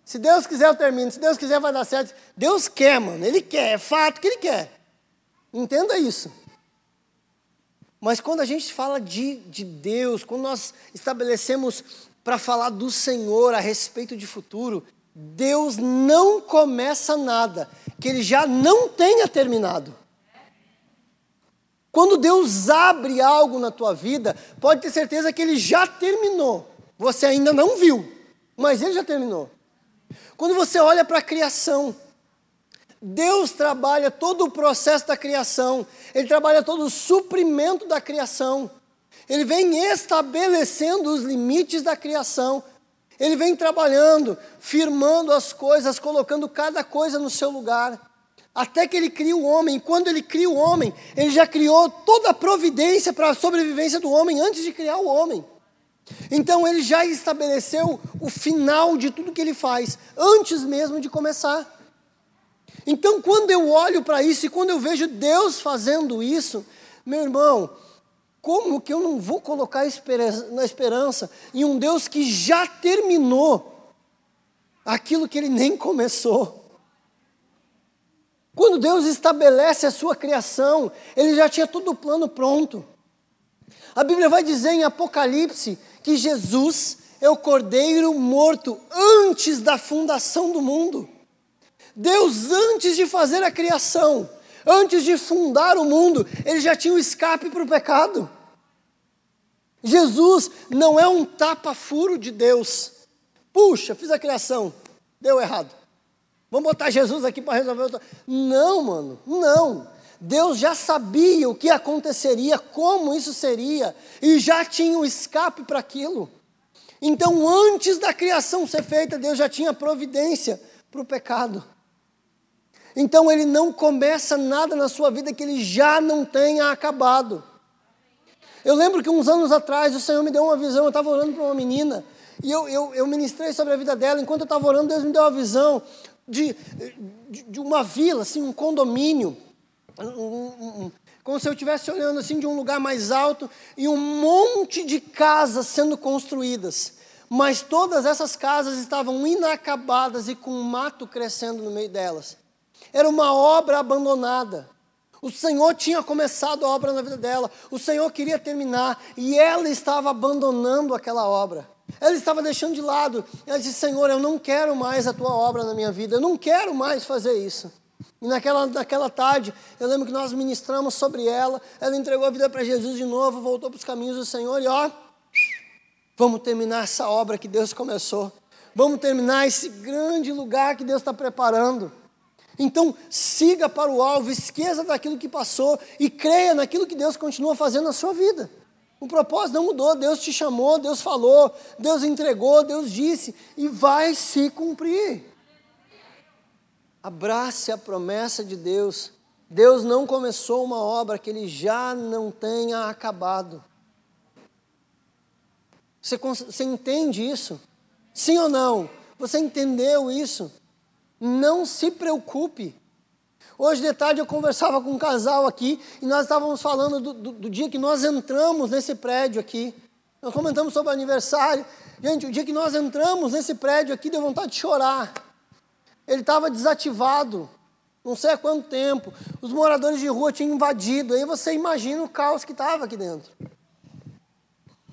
S1: Se Deus quiser, eu termino. Se Deus quiser, vai dar certo. Deus quer, mano. Ele quer, é fato que Ele quer. Entenda isso. Mas quando a gente fala de, de Deus, quando nós estabelecemos para falar do Senhor a respeito de futuro, Deus não começa nada que Ele já não tenha terminado. Quando Deus abre algo na tua vida, pode ter certeza que Ele já terminou. Você ainda não viu, mas Ele já terminou. Quando você olha para a criação, Deus trabalha todo o processo da criação, Ele trabalha todo o suprimento da criação, Ele vem estabelecendo os limites da criação, Ele vem trabalhando, firmando as coisas, colocando cada coisa no seu lugar até que ele cria o homem. Quando ele cria o homem, ele já criou toda a providência para a sobrevivência do homem antes de criar o homem. Então ele já estabeleceu o final de tudo que ele faz, antes mesmo de começar. Então, quando eu olho para isso e quando eu vejo Deus fazendo isso, meu irmão, como que eu não vou colocar na esperança em um Deus que já terminou aquilo que ele nem começou? Quando Deus estabelece a sua criação, Ele já tinha todo o plano pronto. A Bíblia vai dizer em Apocalipse que Jesus é o cordeiro morto antes da fundação do mundo. Deus, antes de fazer a criação, antes de fundar o mundo, Ele já tinha o escape para o pecado. Jesus não é um tapa-furo de Deus. Puxa, fiz a criação, deu errado. Vamos botar Jesus aqui para resolver. Não, mano, não. Deus já sabia o que aconteceria, como isso seria, e já tinha o escape para aquilo. Então, antes da criação ser feita, Deus já tinha providência para o pecado. Então, Ele não começa nada na sua vida que Ele já não tenha acabado. Eu lembro que uns anos atrás o Senhor me deu uma visão, eu estava orando para uma menina, e eu, eu, eu ministrei sobre a vida dela, enquanto eu estava orando, Deus me deu uma visão de, de, de uma vila, assim, um condomínio, um, um, como se eu estivesse olhando assim de um lugar mais alto e um monte de casas sendo construídas. Mas todas essas casas estavam inacabadas e com mato crescendo no meio delas. Era uma obra abandonada. O Senhor tinha começado a obra na vida dela, o Senhor queria terminar e ela estava abandonando aquela obra. Ela estava deixando de lado. Ela disse: Senhor, eu não quero mais a tua obra na minha vida, eu não quero mais fazer isso. E naquela, naquela tarde, eu lembro que nós ministramos sobre ela. Ela entregou a vida para Jesus de novo, voltou para os caminhos do Senhor e ó, vamos terminar essa obra que Deus começou. Vamos terminar esse grande lugar que Deus está preparando. Então, siga para o alvo, esqueça daquilo que passou e creia naquilo que Deus continua fazendo na sua vida. O propósito não mudou, Deus te chamou, Deus falou, Deus entregou, Deus disse e vai se cumprir. Abrace a promessa de Deus. Deus não começou uma obra que ele já não tenha acabado. Você, você entende isso? Sim ou não? Você entendeu isso? Não se preocupe. Hoje de tarde eu conversava com um casal aqui e nós estávamos falando do, do, do, dia que nós entramos nesse prédio aqui. Nós comentamos sobre o aniversário. Gente, o dia que nós entramos nesse prédio aqui deu vontade de chorar. Ele estava desativado, não sei há quanto tempo. Os moradores de rua tinham invadido. Aí você imagina o caos que estava aqui dentro.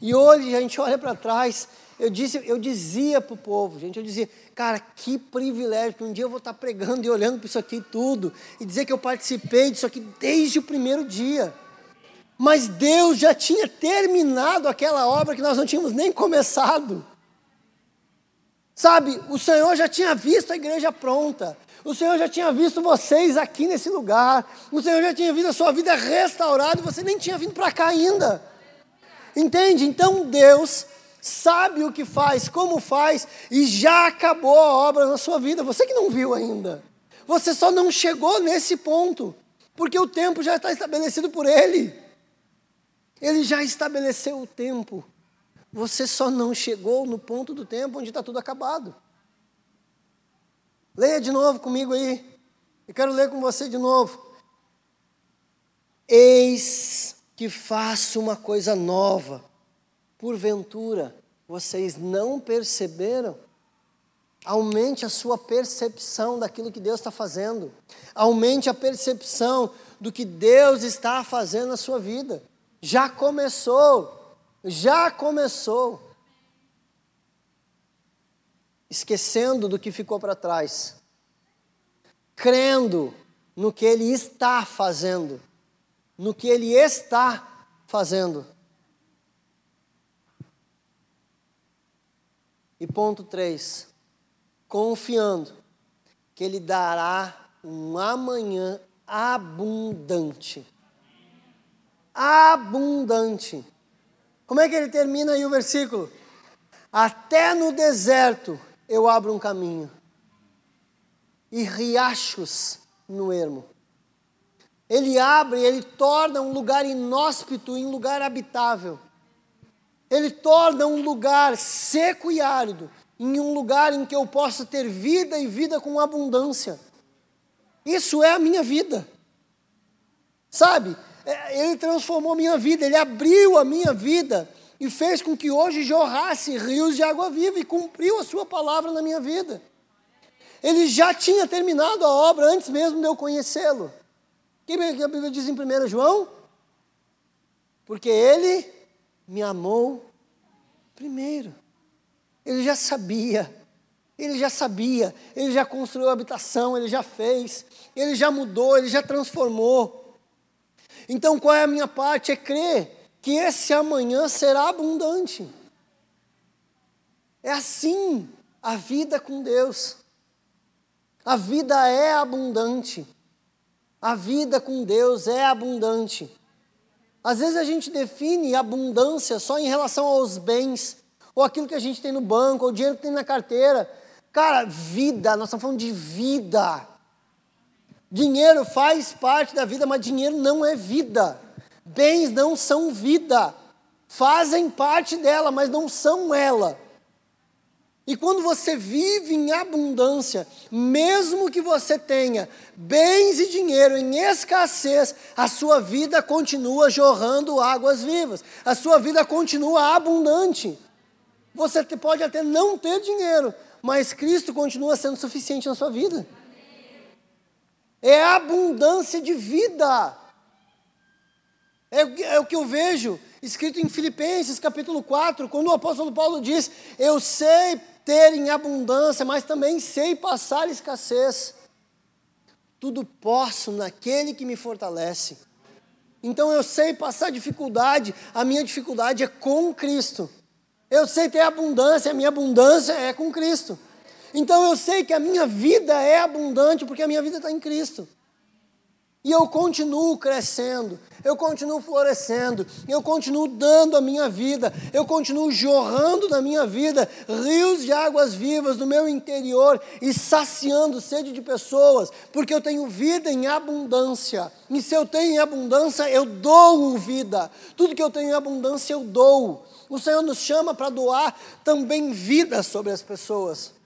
S1: E hoje a gente olha para trás eu, disse, eu dizia para o povo, gente, eu dizia, cara, que privilégio, que um dia eu vou estar pregando e olhando para isso aqui tudo, e dizer que eu participei disso aqui desde o primeiro dia. Mas Deus já tinha terminado aquela obra que nós não tínhamos nem começado. Sabe, o Senhor já tinha visto a igreja pronta. O Senhor já tinha visto vocês aqui nesse lugar. O Senhor já tinha visto a sua vida restaurada e você nem tinha vindo para cá ainda. Entende? Então Deus sabe o que faz, como faz, e já acabou a obra na sua vida. Você que não viu ainda. Você só não chegou nesse ponto, porque o tempo já está estabelecido por Ele. Ele já estabeleceu o tempo. Você só não chegou no ponto do tempo onde está tudo acabado. Leia de novo comigo aí. Eu quero ler com você de novo. Eis que faço uma coisa nova porventura vocês não perceberam? Aumente a sua percepção daquilo que Deus está fazendo. Aumente a percepção do que Deus está fazendo na sua vida. Já começou. Já começou. Esquecendo do que ficou para trás. Crendo no que Ele está fazendo. No que Ele está fazendo. E ponto 3, confiando que Ele dará um amanhã abundante. Abundante. Como é que ele termina aí o versículo? Até no deserto eu abro um caminho, e riachos no ermo. Ele abre, ele torna um lugar inóspito em lugar habitável. Ele torna um lugar seco e árido em um lugar em que eu possa ter vida e vida com abundância. Isso é a minha vida. Sabe? É, ele transformou a minha vida, ele abriu a minha vida e fez com que hoje jorrasse rios de água viva e cumpriu a sua palavra na minha vida. Ele já tinha terminado a obra antes mesmo de eu conhecê-lo. O que a Bíblia diz em 1 João? Porque ele me amou primeiro. Ele já sabia, ele já sabia, ele já construiu a habitação, ele já fez, ele já mudou, ele já transformou. Então qual é a minha parte? É crer que esse amanhã será abundante. É assim a vida com Deus. A vida é abundante. A vida com Deus é abundante. Às vezes a gente define abundância só em relação aos bens, ou aquilo que a gente tem no banco, ou o dinheiro que tem na carteira. Cara, vida, nós estamos falando de vida. Dinheiro faz parte da vida, mas dinheiro não é vida. Bens não são vida. Fazem parte dela, mas não são ela. E quando você vive em abundância, mesmo que você tenha bens e dinheiro em escassez, a sua vida continua jorrando águas vivas, a sua vida continua abundante. Você pode até não ter dinheiro, mas Cristo continua sendo suficiente na sua vida. É abundância de vida. É, é o que eu vejo escrito em Filipenses capítulo 4, quando o apóstolo Paulo diz: Eu sei ter em abundância, mas também sei passar escassez. Tudo posso naquele que me fortalece. Então eu sei passar dificuldade, a minha dificuldade é com Cristo. Eu sei ter abundância, a minha abundância é com Cristo. Então eu sei que a minha vida é abundante porque a minha vida está em Cristo. E eu continuo crescendo, eu continuo florescendo, eu continuo dando a minha vida, eu continuo jorrando da minha vida rios de águas vivas no meu interior e saciando sede de pessoas, porque eu tenho vida em abundância. E se eu tenho em abundância, eu dou vida. Tudo que eu tenho em abundância, eu dou. O Senhor nos chama para doar também vida sobre as pessoas.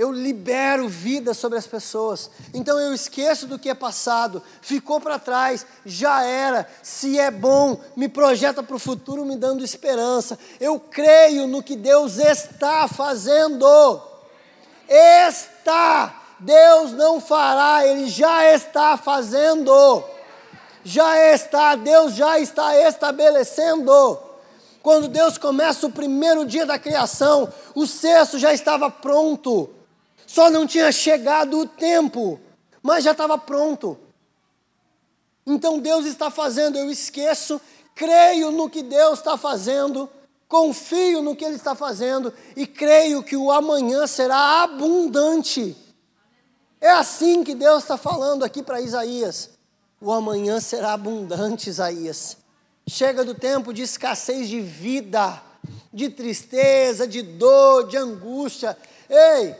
S1: Eu libero vida sobre as pessoas. Então eu esqueço do que é passado, ficou para trás, já era. Se é bom, me projeta para o futuro, me dando esperança. Eu creio no que Deus está fazendo. Está. Deus não fará, Ele já está fazendo. Já está, Deus já está estabelecendo. Quando Deus começa o primeiro dia da criação, o cesto já estava pronto. Só não tinha chegado o tempo, mas já estava pronto. Então Deus está fazendo, eu esqueço, creio no que Deus está fazendo, confio no que Ele está fazendo e creio que o amanhã será abundante. É assim que Deus está falando aqui para Isaías. O amanhã será abundante, Isaías. Chega do tempo de escassez de vida, de tristeza, de dor, de angústia. Ei,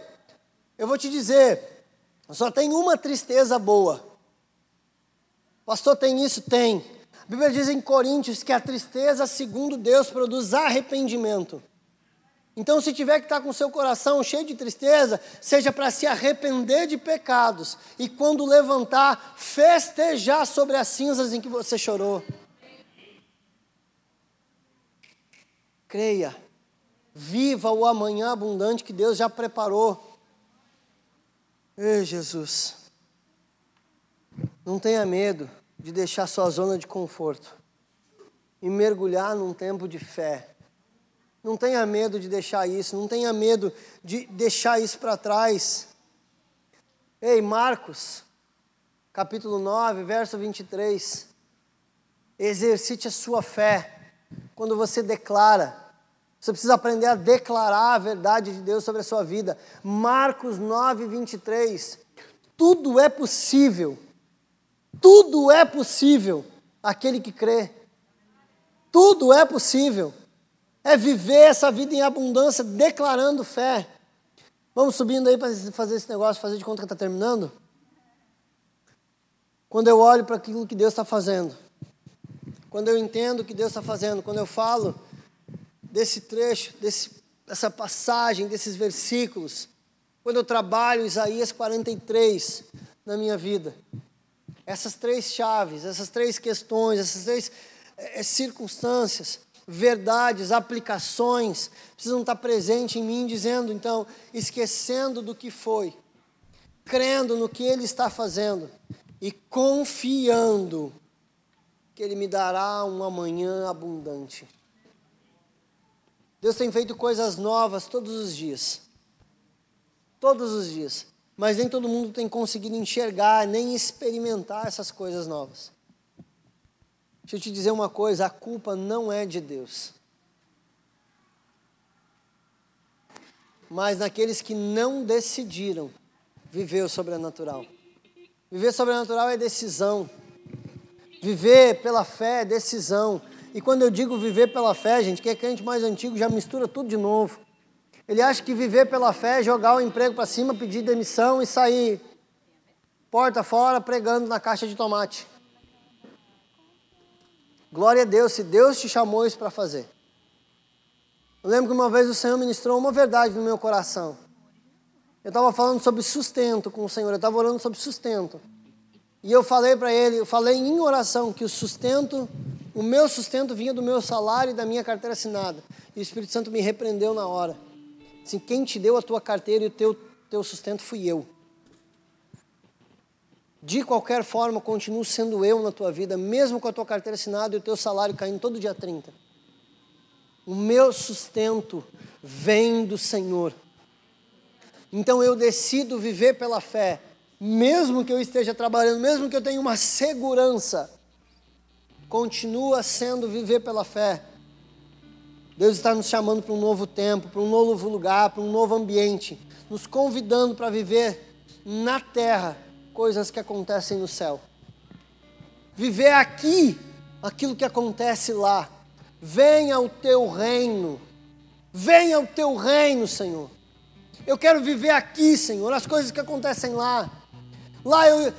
S1: eu vou te dizer, só tem uma tristeza boa. Pastor, tem isso? Tem. A Bíblia diz em Coríntios que a tristeza, segundo Deus, produz arrependimento. Então, se tiver que estar com seu coração cheio de tristeza, seja para se arrepender de pecados e, quando levantar, festejar sobre as cinzas em que você chorou. Creia, viva o amanhã abundante que Deus já preparou. Ei, Jesus, não tenha medo de deixar sua zona de conforto e mergulhar num tempo de fé. Não tenha medo de deixar isso, não tenha medo de deixar isso para trás. Ei, Marcos, capítulo 9, verso 23. Exercite a sua fé quando você declara você precisa aprender a declarar a verdade de Deus sobre a sua vida. Marcos 9, 23. Tudo é possível. Tudo é possível aquele que crê. Tudo é possível. É viver essa vida em abundância, declarando fé. Vamos subindo aí para fazer esse negócio, fazer de conta que está terminando? Quando eu olho para aquilo que Deus está fazendo, quando eu entendo o que Deus está fazendo, quando eu falo desse trecho, desse, dessa passagem, desses versículos, quando eu trabalho Isaías 43 na minha vida. Essas três chaves, essas três questões, essas três é, circunstâncias, verdades, aplicações, precisam estar presentes em mim, dizendo, então, esquecendo do que foi, crendo no que Ele está fazendo e confiando que Ele me dará um amanhã abundante. Deus tem feito coisas novas todos os dias. Todos os dias. Mas nem todo mundo tem conseguido enxergar, nem experimentar essas coisas novas. Deixa eu te dizer uma coisa: a culpa não é de Deus. Mas naqueles que não decidiram viver o sobrenatural. Viver sobrenatural é decisão. Viver pela fé é decisão. E quando eu digo viver pela fé, gente, quem é crente mais antigo já mistura tudo de novo. Ele acha que viver pela fé é jogar o emprego para cima, pedir demissão e sair porta fora pregando na caixa de tomate. Glória a Deus, se Deus te chamou isso para fazer. Eu lembro que uma vez o Senhor ministrou uma verdade no meu coração. Eu estava falando sobre sustento com o Senhor, eu estava orando sobre sustento. E eu falei para ele, eu falei em oração que o sustento o meu sustento vinha do meu salário e da minha carteira assinada. E o Espírito Santo me repreendeu na hora. Assim, quem te deu a tua carteira e o teu, teu sustento fui eu. de qualquer forma, continuo sendo eu na tua vida, mesmo com a tua carteira assinada e o teu salário caindo todo dia 30. O meu sustento vem do Senhor. Então eu decido viver pela fé, mesmo que eu esteja trabalhando, mesmo que eu tenha uma segurança, continua sendo viver pela fé. Deus está nos chamando para um novo tempo, para um novo lugar, para um novo ambiente, nos convidando para viver na terra coisas que acontecem no céu. Viver aqui aquilo que acontece lá. Venha o teu reino. Venha o teu reino, Senhor. Eu quero viver aqui, Senhor, as coisas que acontecem lá. Lá eu.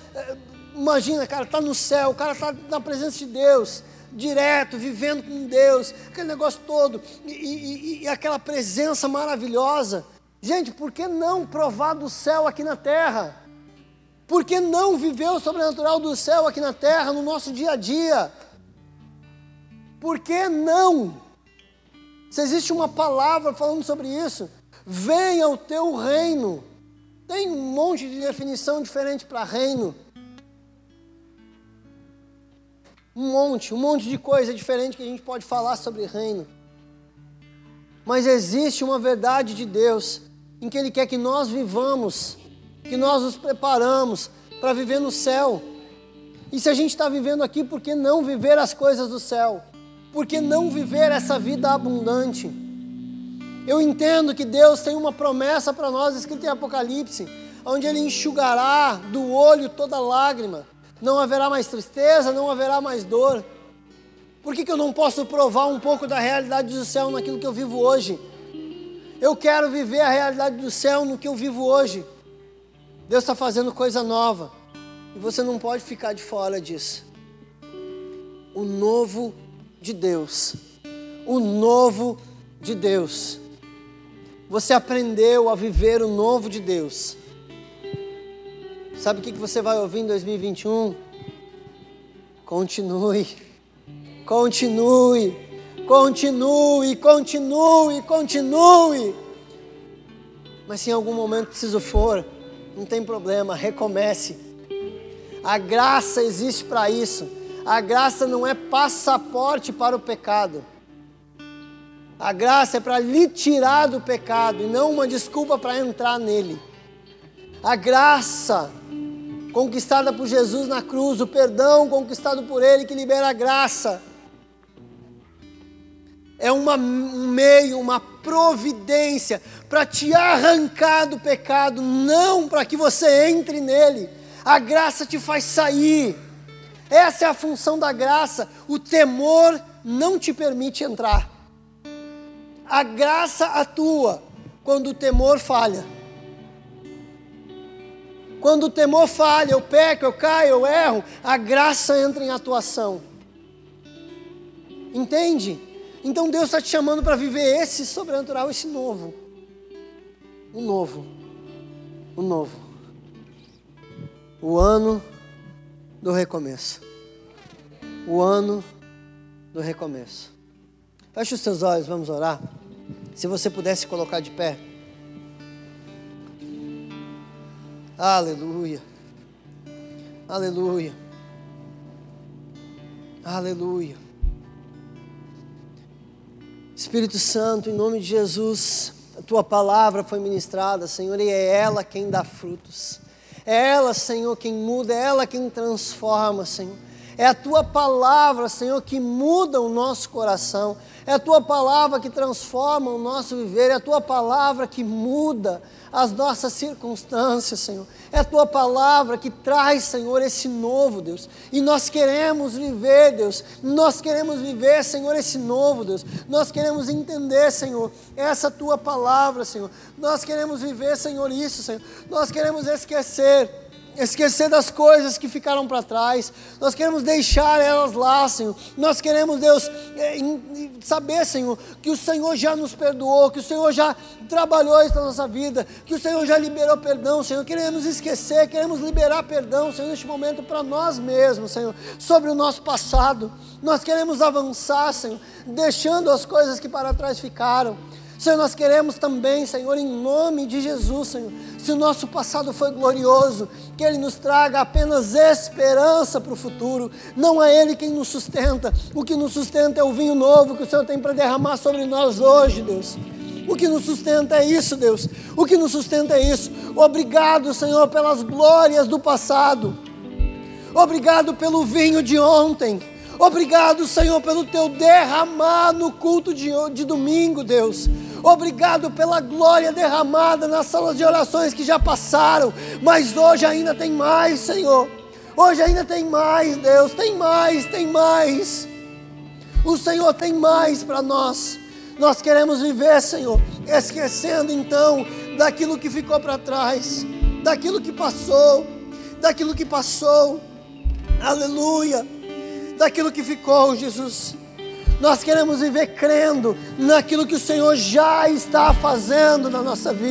S1: Imagina, cara, tá no céu, o cara tá na presença de Deus, direto, vivendo com Deus, aquele negócio todo, e, e, e aquela presença maravilhosa. Gente, por que não provar do céu aqui na terra? Por que não viver o sobrenatural do céu aqui na terra, no nosso dia a dia? Por que não? Se existe uma palavra falando sobre isso, venha o teu reino. Tem um monte de definição diferente para reino. Um monte, um monte de coisa diferente que a gente pode falar sobre reino. Mas existe uma verdade de Deus em que Ele quer que nós vivamos, que nós nos preparamos para viver no céu. E se a gente está vivendo aqui, por que não viver as coisas do céu? Por que não viver essa vida abundante? Eu entendo que Deus tem uma promessa para nós, escrita em Apocalipse, onde Ele enxugará do olho toda lágrima. Não haverá mais tristeza, não haverá mais dor. Por que, que eu não posso provar um pouco da realidade do céu naquilo que eu vivo hoje? Eu quero viver a realidade do céu no que eu vivo hoje. Deus está fazendo coisa nova. E você não pode ficar de fora disso. O novo de Deus. O novo de Deus. Você aprendeu a viver o novo de Deus. Sabe o que você vai ouvir em 2021? Continue, continue, continue, continue, continue. Mas se em algum momento preciso for, não tem problema, recomece. A graça existe para isso. A graça não é passaporte para o pecado. A graça é para lhe tirar do pecado e não uma desculpa para entrar nele. A graça conquistada por Jesus na cruz, o perdão conquistado por Ele que libera a graça. É uma, um meio, uma providência para te arrancar do pecado, não para que você entre nele. A graça te faz sair. Essa é a função da graça. O temor não te permite entrar. A graça atua quando o temor falha. Quando o temor falha, eu peco, eu caio, eu erro, a graça entra em atuação. Entende? Então Deus está te chamando para viver esse sobrenatural, esse novo. O novo. O novo. O ano do recomeço. O ano do recomeço. Feche os seus olhos, vamos orar. Se você pudesse colocar de pé. Aleluia. Aleluia. Aleluia. Espírito Santo, em nome de Jesus, a tua palavra foi ministrada, Senhor, e é ela quem dá frutos. É ela, Senhor, quem muda, é ela quem transforma, Senhor. É a tua palavra, Senhor, que muda o nosso coração. É a tua palavra que transforma o nosso viver. É a tua palavra que muda as nossas circunstâncias, Senhor. É a tua palavra que traz, Senhor, esse novo, Deus. E nós queremos viver, Deus. Nós queremos viver, Senhor, esse novo, Deus. Nós queremos entender, Senhor, essa tua palavra, Senhor. Nós queremos viver, Senhor, isso, Senhor. Nós queremos esquecer esquecer das coisas que ficaram para trás, nós queremos deixar elas lá, Senhor. Nós queremos, Deus, é, saber, Senhor, que o Senhor já nos perdoou, que o Senhor já trabalhou isso na nossa vida, que o Senhor já liberou perdão, Senhor. Queremos esquecer, queremos liberar perdão, Senhor, neste momento para nós mesmos, Senhor, sobre o nosso passado. Nós queremos avançar, Senhor, deixando as coisas que para trás ficaram. Senhor, nós queremos também, Senhor, em nome de Jesus, Senhor, se o nosso passado foi glorioso, que Ele nos traga apenas esperança para o futuro. Não é Ele quem nos sustenta, o que nos sustenta é o vinho novo que o Senhor tem para derramar sobre nós hoje, Deus. O que nos sustenta é isso, Deus. O que nos sustenta é isso. Obrigado, Senhor, pelas glórias do passado. Obrigado pelo vinho de ontem. Obrigado, Senhor, pelo teu derramar no culto de, de domingo, Deus. Obrigado pela glória derramada nas salas de orações que já passaram, mas hoje ainda tem mais, Senhor. Hoje ainda tem mais, Deus, tem mais, tem mais. O Senhor tem mais para nós. Nós queremos viver, Senhor, esquecendo então daquilo que ficou para trás, daquilo que passou, daquilo que passou. Aleluia. Daquilo que ficou, Jesus. Nós queremos viver crendo naquilo que o Senhor já está fazendo na nossa vida.